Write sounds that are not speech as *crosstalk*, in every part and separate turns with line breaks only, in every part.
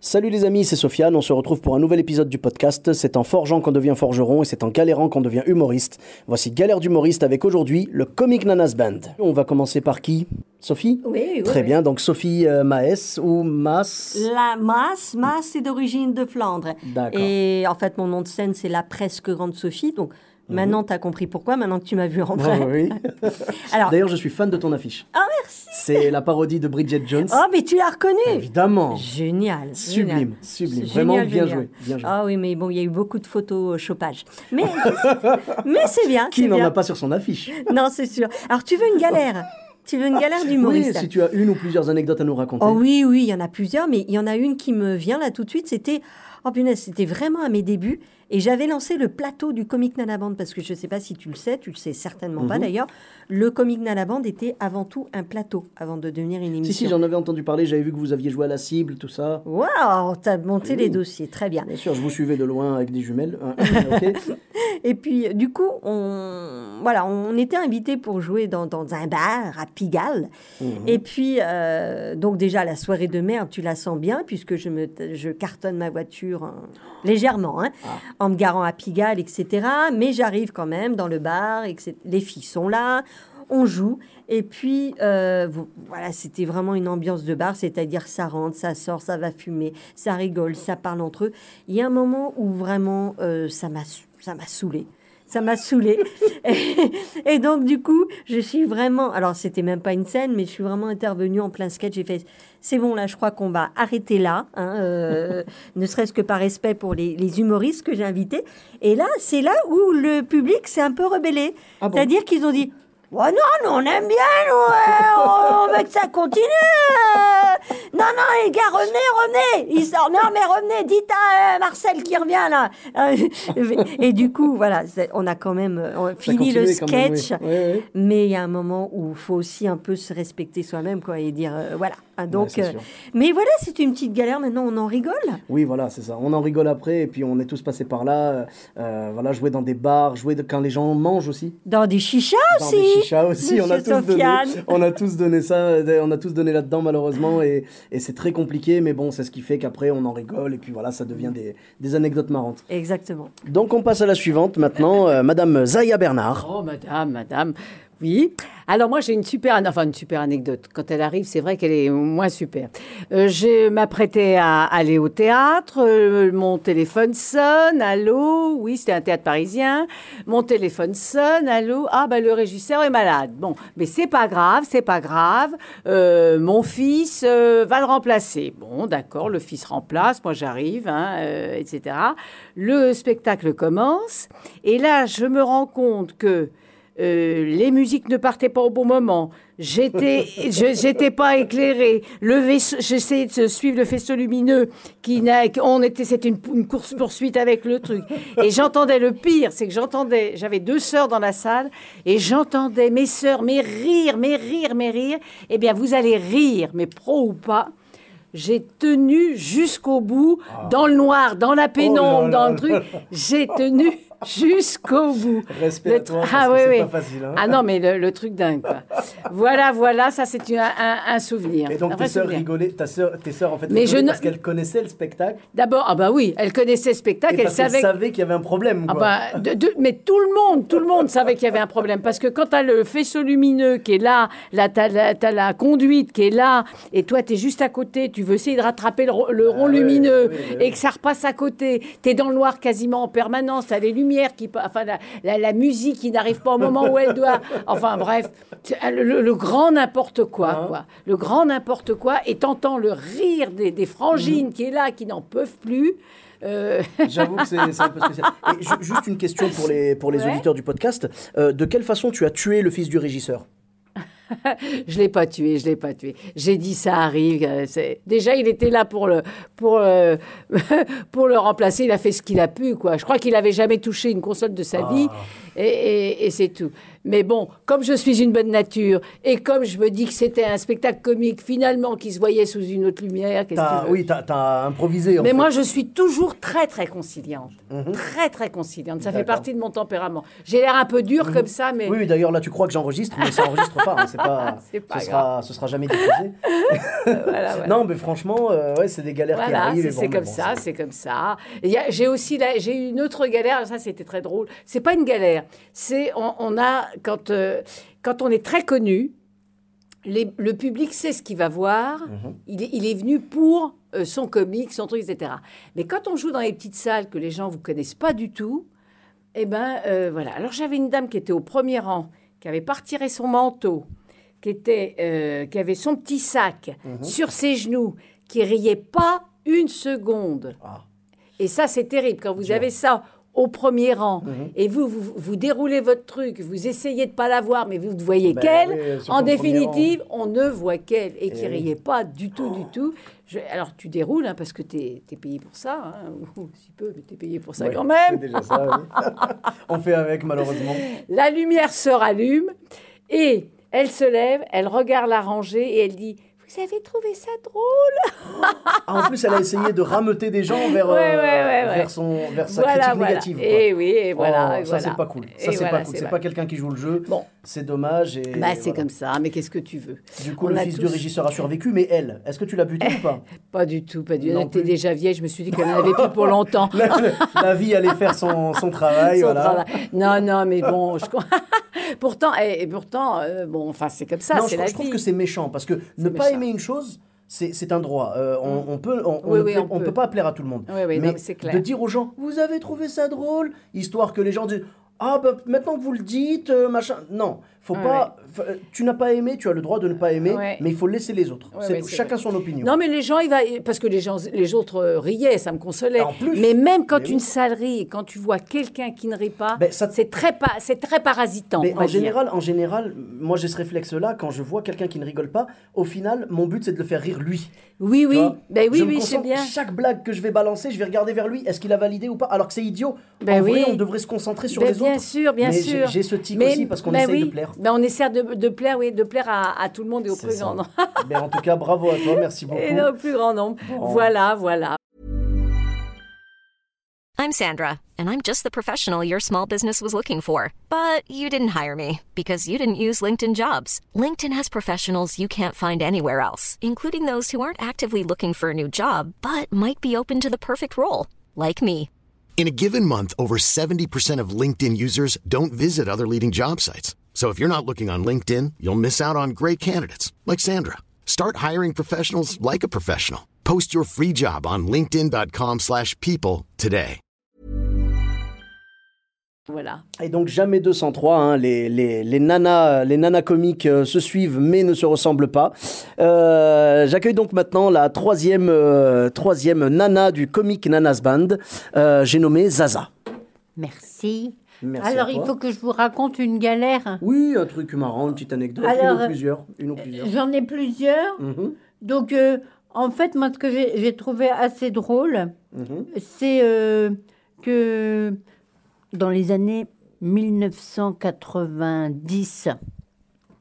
Salut les amis, c'est Sofiane, on se retrouve pour un nouvel épisode du podcast. C'est en forgeant qu'on devient forgeron et c'est en galérant qu'on devient humoriste. Voici Galère d'humoriste avec aujourd'hui le Comic Nanas Band. On va commencer par qui? Sophie?
Oui, oui,
Très
oui.
bien, donc Sophie euh, Maes ou Mas?
La masse, masse, c'est d'origine de Flandre.
D'accord.
Et en fait, mon nom de scène, c'est la presque grande Sophie. Donc. Maintenant, tu as compris pourquoi, maintenant que tu m'as vu en vrai.
Oui. *laughs*
Alors,
D'ailleurs, je suis fan de ton affiche.
ah merci.
C'est la parodie de Bridget Jones.
Oh, mais tu l'as reconnu.
Évidemment.
Génial.
Sublime,
génial.
sublime. Vraiment
génial,
bien
génial.
joué, bien joué.
Ah oui, mais bon, il y a eu beaucoup de photos au chopage. Mais, *laughs* mais c'est bien.
Qui n'en a pas sur son affiche?
Non, c'est sûr. Alors, tu veux une galère? Tu veux une galère
Oui,
d'humoriste
si tu as une ou plusieurs anecdotes à nous raconter.
Oh oui, oui, il y en a plusieurs, mais il y en a une qui me vient là tout de suite. C'était, oh punaise, c'était vraiment à mes débuts. Et j'avais lancé le plateau du Comic Nanaband, parce que je ne sais pas si tu le sais, tu le sais certainement
Mhm.
pas d'ailleurs. Le Comic Nanaband était avant tout un plateau, avant de devenir une
Si,
émission.
si, j'en avais entendu parler, j'avais vu que vous aviez joué à la cible, tout ça.
Waouh, t'as monté les dossiers, très bien.
Bien sûr, je vous suivais de loin avec des jumelles. Hein, *laughs* ok.
Et puis, du coup, on, voilà, on était invités pour jouer dans, dans un bar à Pigalle.
Mhm.
Et puis, euh, donc déjà, la soirée de merde, tu la sens bien, puisque je, me, je cartonne ma voiture hein, légèrement, hein, en me garant à Pigalle, etc. Mais j'arrive quand même dans le bar, et que c'est- les filles sont là, on joue. Et puis, euh, vo- voilà, c'était vraiment une ambiance de bar, c'est-à-dire ça rentre, ça sort, ça va fumer, ça rigole, ça parle entre eux. Il y a un moment où vraiment, euh, ça m'a ça m'a saoulé. Ça m'a saoulé. *laughs* et, et donc, du coup, je suis vraiment. Alors, c'était même pas une scène, mais je suis vraiment intervenue en plein sketch. J'ai fait c'est bon, là, je crois qu'on va arrêter là, hein, euh, *laughs* ne serait-ce que par respect pour les, les humoristes que j'ai invités. Et là, c'est là où le public s'est un peu rebellé.
Ah bon
C'est-à-dire qu'ils ont dit. Ouais, non, nous, on aime bien, nous, ouais, on, on veut que ça continue. euh. Non, non, les gars, revenez, revenez. Ils sortent, non, mais revenez, dites à euh, Marcel qui revient, là. Euh, *laughs* Et du coup, voilà, on a quand même euh, on- fini le
même, oui.
sketch.
Oui, oui.
Mais il y a un moment où il faut aussi un peu se respecter soi-même, quoi, et dire, euh, voilà. Hein, donc, mais voilà, c'est une petite galère, maintenant, on en rigole.
Oui, voilà, c'est ça. On en rigole après, et puis on est tous passés par là. euh, voilà, jouer dans des bars, jouer de- quand les gens mangent aussi.
Dans des chichas
Dans
aussi.
des chichas aussi, on a, tous donné, on a tous donné ça, on a tous donné là-dedans malheureusement, et, et c'est très compliqué, mais bon, c'est ce qui fait qu'après on en rigole, et puis voilà, ça devient des, des anecdotes marrantes.
Exactement.
Donc on passe à la suivante maintenant, euh, Madame Zaya Bernard.
Oh, madame, madame. Oui. Alors, moi, j'ai une super, enfin, une super anecdote. Quand elle arrive, c'est vrai qu'elle est moins super. Euh, je m'apprêtais à aller au théâtre. euh, mon téléphone sonne. Allô? Oui, c'était un théâtre parisien. Mon téléphone sonne. Allô? Ah, ben, le régisseur est malade. Bon, mais c'est pas grave, c'est pas grave. Euh, mon fils va le remplacer. Bon, d'accord, le fils remplace. Moi, j'arrive, hein, etc. Le spectacle commence. Et là, je me rends compte que euh, les musiques ne partaient pas au bon moment. J'étais, *laughs* j'étais pas éclairée. Le vaisseau, j'essayais de suivre le faisceau lumineux qui n'a, on était, c'était une, une course poursuite avec le truc. Et j'entendais le pire, c'est que j'entendais, j'avais deux sœurs dans la salle et j'entendais mes sœurs, mes rires, mes rires, mes rires. Eh bien, vous allez rire, mais pro ou pas. J'ai tenu jusqu'au bout, dans le noir, dans la pénombre,
là
dans le truc. J'ai tenu jusqu'au bout.
Respect
tr- ah oui,
c'est
oui.
pas facile, hein.
Ah non, mais le, le truc dingue, quoi. voilà, voilà, ça c'est un, un souvenir.
Et donc tes sœurs rigolaient, ta sœur, tes sœurs en fait
Mais ne-
parce qu'elles connaissaient le spectacle
D'abord, ah bah oui, elle connaissait le spectacle, elle
parce qu'elles
savait.
savaient qu'il y avait un problème.
Ah
quoi.
bah, de- de- mais tout le monde, tout le monde savait qu'il y avait un problème. Parce que quand tu as le faisceau lumineux qui est là, là tu as, la conduite qui est là, et toi, tu es juste à côté, tu veux essayer de rattraper le, le rond lumineux, et que ça repasse à côté, tu es dans le noir quasiment en permanence, tu as les lumières, qui, enfin, la, la- la musique qui n'arrive pas au moment où elle doit. Enfin, bref, euh, le, grand n'importe quoi,
Hein
quoi. Le grand n'importe quoi, et t'entends le rire des, des frangines qui est là, qui n'en peuvent plus. Euh, *laughs*
J'avoue que c'est c'est un peu spécial. Et ju- juste une question pour les, pour les
Ouais.
auditeurs du podcast. Euh, de quelle façon tu as tué le fils du régisseur? *laughs*
je l'ai pas tué, je l'ai pas tué. J'ai dit ça arrive. euh, c'est- Déjà, il était là pour le pour euh, *laughs* pour le remplacer. Il a fait ce qu'il a pu, quoi. Je crois qu'il avait jamais touché une console de sa vie, et, et- et c'est tout. Mais bon, comme je suis une bonne nature et comme je me dis que c'était un spectacle comique finalement qui se voyait sous une autre lumière, qu'est-ce que
T'as-
veux
oui, t'as as improvisé. en
mais
fait.
moi, je suis toujours très, très conciliante. Très, très conciliante. Ça fait partie de mon tempérament. J'ai l'air un peu dur comme ça, mais...
Oui, oui, d'ailleurs, là, tu crois que j'enregistre, mais ça enregistre pas. hein, C'est pas, *laughs*
C'est pas
ce, sera, ce sera jamais diffusé. *laughs*
voilà, voilà.
Non, mais franchement, euh, ouais, c'est des galères qui arrivent.
c'est comme
bon,
ça, c'est comme ça. J'ai aussi j'ai eu une autre galère, ça c'était très drôle. C'est pas une galère, c'est on, on a quand euh, quand on est très connu, les- le public sait ce qu'il va voir.
Mhm.
Il, est, il est venu pour euh, son comique, son truc, etc. Mais quand on joue dans les petites salles que les gens vous connaissent pas du tout, eh ben euh, voilà. Alors j'avais une dame qui était au premier rang, qui avait pas retiré son manteau, qui était, euh, qui avait son petit sac
Mhm.
sur ses genoux, qui riait pas une seconde.
Ah.
Et ça, c'est terrible quand vous avez ça au premier rang
Mhm.
et vous, vous, vous déroulez votre truc, vous essayez de pas la voir, mais vous ne voyez
Ben
qu'elle.
oui,
en définitive, on ne voit qu'elle et qui
Eh oui.
riait pas du tout, du tout. Je- alors tu déroules hein, parce que tu es, payé pour ça, hein, *laughs* ou si peu, mais tu es payé pour ça quand même.
déjà ça, oui. *laughs* On fait avec, malheureusement.
La lumière se rallume et elle se lève, elle regarde la rangée et elle dit Vous avez trouvé ça drôle
Ah, en plus, elle a essayé de rameuter des gens vers, *laughs*
Ouais,
euh,
ouais, ouais, ouais.
vers, son, vers sa
Voilà,
critique
voilà.
négative. quoi.
Et oui, et voilà.
Oh,
et
ça,
voilà.
c'est pas cool. Ça, c'est
voilà,
pas cool.
c'est pas-
quelqu'un qui joue le jeu.
Bon.
C'est dommage. Et
Bah, c'est
voilà.
comme ça, mais qu'est-ce que tu veux
Du coup,
On
le
a
fils du régisseur a survécu, mais elle, est-ce que tu l'as buté ou pas? *laughs*
Pas du tout, pas du tout. Elle était déjà vieille, je me suis dit qu'elle n'en avait plus pour *laughs* longtemps.
la, la vie allait faire son, son travail.
Son
voilà.
travail. Non, non, mais bon, je... pourtant, et, et pourtant, euh, bon, enfin, c'est comme ça,
non, je,
la
je trouve que c'est méchant parce que ne pas aimer une chose, c'est un droit. Euh, on, on peut, on,
Oui, oui,
peut
peut.
pas plaire à tout le monde.
Oui, oui, non,
mais
clair.
de dire aux gens, vous avez trouvé ça drôle, histoire que les gens disent. Ah, bah, maintenant que vous le dites, euh, machin. Non, faut
Ouais,
pas. euh, Tu n'as pas aimé, tu as le droit de ne pas aimer,
Ouais.
mais il faut laisser les autres.
Ouais,
chacun
vrai.
son opinion.
Non, mais les gens, il va... parce que les, gens, les autres euh, riaient, ça me consolait.
Plus.
mais même quand
Mais
une
oui.
quand tu vois quelqu'un qui ne rit pas,
Ben, ça-
c'est très, pa- c'est très parasitant.
Mais en
dire.
général, en général, moi j'ai ce réflexe-là, quand je vois quelqu'un qui ne rigole pas, au final, mon but c'est de le faire rire lui.
Oui, oui, ben oui,
je me
oui,
concentre-
bien.
Chaque blague que je vais balancer, je vais regarder vers lui, est-ce qu'il a validé ou pas Alors que c'est idiot.
Ben
en vrai,
oui.
on devrait se concentrer sur
Ben,
les
bien
autres.
sûr, bien
Mais j'ai-
sûr.
j'ai ce tic aussi parce qu'on
ben
essaye de plaire.
Ben, on essaie de, de plaire, oui, de plaire à, à tout le monde et au
C'est
plus
ça.
grand nombre. *laughs*
Mais en tout cas, bravo à toi, merci beaucoup.
Et au plus grand nombre. Voilà, voilà.
I'm Sandra, and I'm just the professional your small business was looking for. But you didn't hire me because you didn't use LinkedIn jobs. LinkedIn has professionals you can't find anywhere else, including those who aren't actively looking for a new job but might be open to the perfect role, like me.
In a given month, over 70% of LinkedIn users don't visit other leading job sites. So if you're not looking on LinkedIn, you'll miss out on great candidates like Sandra. Start hiring professionals like a professional. Post your free job on linkedin.com/people slash people today.
Voilà.
Et donc jamais 203, hein, les, les, les, nanas, les nanas comiques euh, se suivent mais ne se ressemblent pas. Euh, J'accueille donc maintenant la troisième, euh, troisième nana du comique Nanas Band. Euh, J'ai nommé Zaza.
Merci.
Merci
Alors, il faut que je vous raconte une galère.
Oui, un truc marrant, une petite anecdote,
Alors,
une ou plusieurs. Une ou plusieurs.
J'en ai plusieurs.
Mhm,
Donc, euh, en fait, moi, ce que j'ai trouvé assez drôle,
mhm.
c'est euh, que dans les années 1990,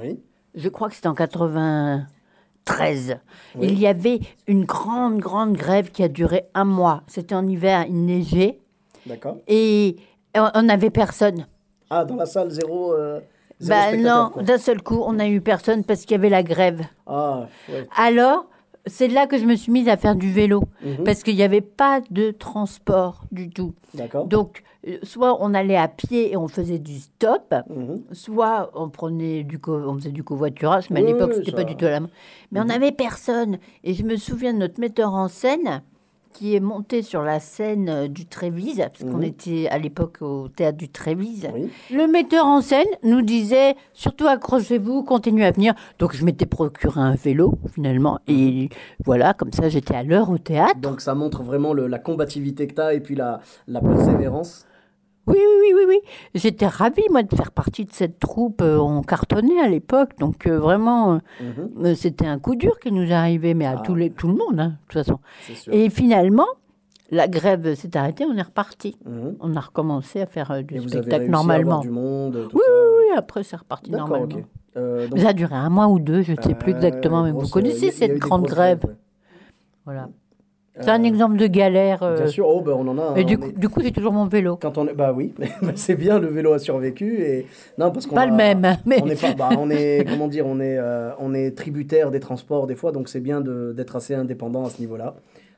Oui.
je crois que c'était en 93, il y avait une grande, grande grève qui a duré un mois. C'était en hiver, il neigeait
D'accord.
et on n'avait personne.
Ah, dans la salle, zéro. euh, zéro
Ben
spectateur,
non, d'un seul coup, on n'a eu personne parce qu'il y avait la grève.
Ah, ouais.
Alors, c'est là que je me suis mise à faire du vélo
Mhm.
parce qu'il n'y avait pas de transport du tout.
D'accord.
Donc, euh, soit on allait à pied et on faisait du stop,
Mhm.
soit on prenait du co- on faisait du covoiturage, mais
Oui,
à l'époque c'était
ça-
pas du tout la main. Mais on n'avait personne. Et je me souviens de notre metteur en scène qui est monté sur la scène euh, du Trévise, parce qu'on
Mhm.
était à l'époque au théâtre du Trévise.
Oui.
Le metteur en scène nous disait surtout accrochez-vous, continuez à venir. Donc je m'étais procuré un vélo finalement et voilà, comme ça j'étais à l'heure au théâtre.
Donc ça montre vraiment le- la combativité que tu as et puis la, la persévérance.
Oui, oui, oui, oui, oui. J'étais ravie, moi, de faire partie de cette troupe. Euh, On cartonnait à l'époque, donc euh, vraiment, euh,
Mhm,
c'était un coup dur qui nous arrivait, mais à
Ah.
tous les, tout le monde, hein, de toute façon. Et finalement, la grève s'est arrêtée, on est reparti.
Mhm.
On a recommencé à faire euh, du
Et vous avez
spectacle
à
normalement.
du monde, tout
Oui,
ça.
oui, oui, après, c'est reparti normalement.
ok. Donc,
Ça a duré un mois ou deux, je ne sais plus
euh,
exactement, mais vous connaissez cette grande grève. Voilà. C'est un
Euh,
exemple de galère. euh,
Bien sûr, oh, ben, on en a. hein,
Et du coup,
est-
du coup, j'ai toujours mon vélo.
Quand on est, bah oui, *laughs* mais c'est bien, le vélo a survécu et non parce qu'on
Pas
a-
le même, hein, mais
On est pas, bah, on est comment dire, on est, euh, on est tributaire des transports des fois, donc c'est bien d'être assez indépendant à ce niveau-là.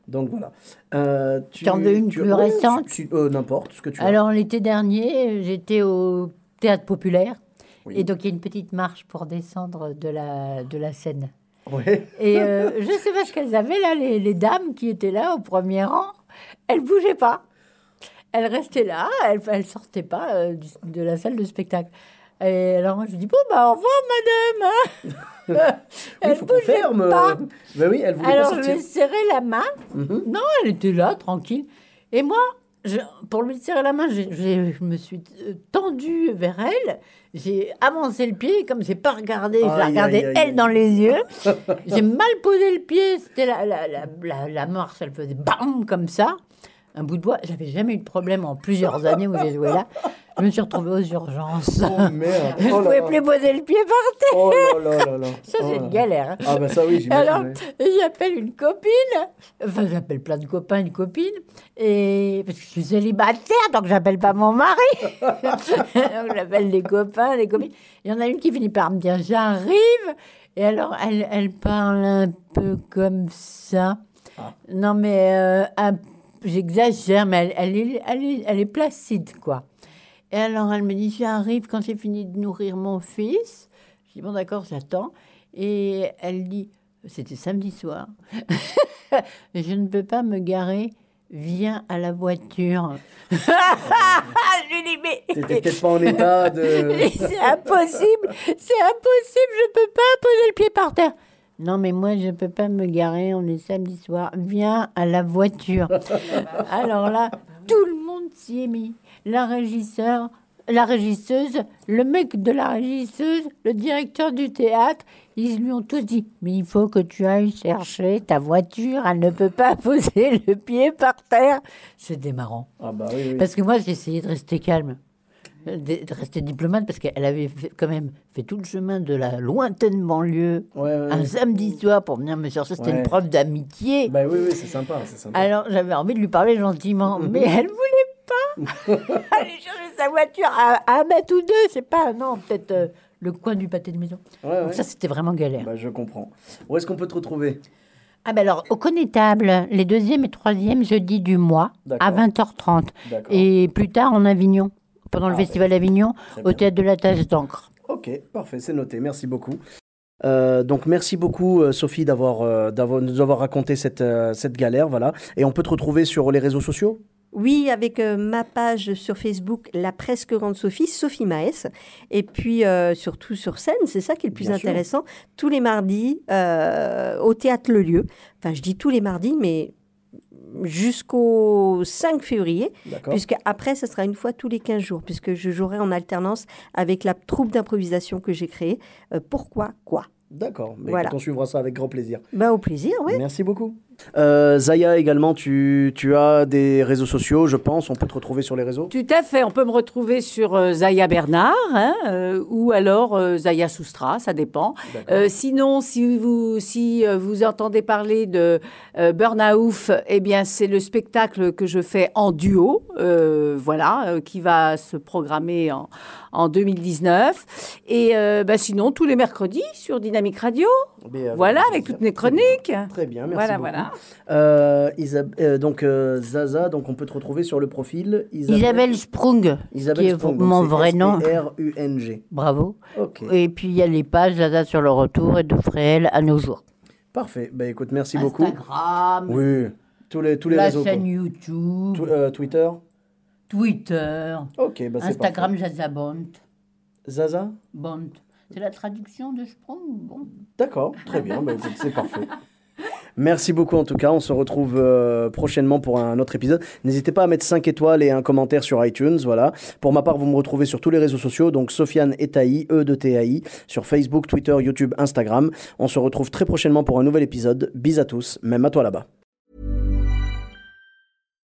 Donc voilà. Euh, tu
en veux une plus récente
euh, N'importe ce que tu veux.
Alors, l'été dernier, j'étais au théâtre populaire.
Oui.
Et donc, il y a une petite marche pour descendre de la, de la Seine. Et euh, je sais pas ce qu'elles avaient là, les, les dames qui étaient là au premier rang. Elles bougeaient pas. Elles restaient là, elles, elles sortaient pas euh, du- de la salle de spectacle. Et alors moi je dis bon bah au revoir madame. hein. *laughs* *laughs*
Oui,
elles
faut ferme.
pas.
euh, bah oui, elle voulait
Alors
pas
je lui ai serré la main.
Mhm.
Non, elle était là, tranquille. Et moi, je- pour lui serrer la main, j'ai- j'ai- je me suis tendue vers elle. J'ai avancé le pied, comme j'ai pas regardé, je la
Aïe,
regardais
aïe, aïe,
elle dans les yeux. *laughs* j'ai mal posé le pied. C'était la, la, la, la, la marche, elle faisait bam comme ça. Un bout de bois. J'avais jamais eu de problème en plusieurs années où j'ai joué là. Je me suis retrouvée aux urgences.
Oh merde. *laughs*
je ne
Oh là
pouvais
là.
plus poser le pied par terre.
Oh là là là là.
Ça,
Oh
c'est
là
une galère. hein.
Ah bah ça oui.
Alors, j'appelle une copine, enfin j'appelle plein de copains, une copine, et parce que je suis célibataire, donc j'appelle pas mon mari. *laughs* donc j'appelle des copains, des copines. Il y en a une qui finit par me dire j'arrive, et alors elle, elle parle un peu comme ça.
Ah.
Non mais euh, un- j'exagère, mais elle, elle est, elle, est, elle est placide quoi. Et alors elle me dit j'arrive quand j'ai fini de nourrir mon fils. Je dis bon d'accord j'attends. Et elle dit c'était samedi soir. *laughs* je ne peux pas me garer. Viens à la voiture. *laughs* je lui dis mais
T'étais peut-être pas en état de. *laughs*
c'est impossible, c'est impossible, je peux pas poser le pied par terre. Non, mais moi, je peux pas me garer, on est samedi soir. Viens à la voiture. *laughs* Alors là, tout le monde s'y est mis. La régisseur, la régisseuse, le mec de la régisseuse, le directeur du théâtre, ils lui ont tous dit Mais il faut que tu ailles chercher ta voiture, elle ne peut pas *laughs* poser le pied par terre. C'était marrant.
Ah bah oui, oui.
Parce que moi, j'ai essayé de rester calme, de, de rester diplomate, parce qu'elle avait fait- quand même fait tout le chemin de la lointaine banlieue
Ouais, ouais,
un samedi soir pour venir me chercher. C'était une preuve d'amitié.
Bah oui, oui, c'est sympa, c'est sympa.
Alors, j'avais envie de lui parler gentiment, *laughs* mais elle voulait pas *laughs* aller chercher sa voiture à, à un mètre ou deux, sais pas, non, peut-être euh, le coin du pâté de maison.
Ouais, ouais.
Donc ça, c'était vraiment galère.
Bah, je comprends. Où est-ce qu'on peut te retrouver?
Ah ben alors, au Connétable, les deuxième et troisième jeudis du mois, à
D'accord.
20h30.
D'accord.
Et plus tard en Avignon, pendant le
Ah,
festival d'Avignon, au
bien.
théâtre de la Tâche d'encre.
Ok, parfait, c'est noté. Merci beaucoup. Euh, donc merci beaucoup euh, Sophie d'avoir euh, d'avoir nous avoir raconté cette euh, cette galère voilà et on peut te retrouver sur les réseaux sociaux?
Oui, avec euh, ma page sur Facebook, La Presque Grande Sophie, Sophie Maes. Et puis, euh, surtout sur scène, c'est ça qui est le plus
Bien sûr.
intéressant. Tous les mardis, euh, au Théâtre Le Lieu. Enfin, je dis tous les mardis, mais jusqu'au 5 février, puisque après, ce sera une fois tous les 15 jours, puisque je jouerai en alternance avec la troupe d'improvisation que j'ai créée. Euh, pourquoi Quoi
d'accord mais
Voilà.
on suivra ça avec grand plaisir
Ben, Au plaisir, oui.
merci beaucoup Euh, Zaya également tu tu as des réseaux sociaux je pense on peut te retrouver sur les réseaux
Tout à fait. On peut me retrouver sur euh, Zaya Bernard hein, euh, ou alors Zaya Soustra, ça dépend. Sinon, si vous si vous entendez parler de Burnout, eh bien c'est le spectacle que je fais en duo, voilà, qui va se programmer en, en 2019. Et bah, sinon tous les mercredis sur Dynamique Radio,
Mais, euh,
voilà, avec toutes mes chroniques.
Très bien, merci
Voilà,
beaucoup.
voilà.
Euh, Isab- euh, donc euh, Zaza, donc on peut te retrouver sur le profil
Isabelle Sprung,
Isabelle
qui est
Sprung, donc
mon vrai nom.
S-P-R-U-N-G.
Bravo. Et puis il y a les pages Zaza sur le retour et de Fréhel à nos jours.
parfait. Bah écoute, merci beaucoup.
Instagram,
Oui, tous les tous les
la
réseaux. quoi.
chaîne YouTube,
Tw- Twitter.
Twitter,
Ok, bah
Instagram. Zaza Bont.
Zaza?
Bont. C'est la traduction de Sprung Bon.
D'accord, très bien. bah c'est parfait. Merci beaucoup en tout cas. On se retrouve euh, prochainement pour un autre épisode. N'hésitez pas à mettre 5 étoiles et un commentaire sur iTunes. Voilà. Pour ma part, vous me retrouvez sur tous les réseaux sociaux. Donc Sofiane Etaï, E de TAI, sur Facebook, Twitter, YouTube, Instagram. On se retrouve très prochainement pour un nouvel épisode. Bis à tous, même à toi là-bas.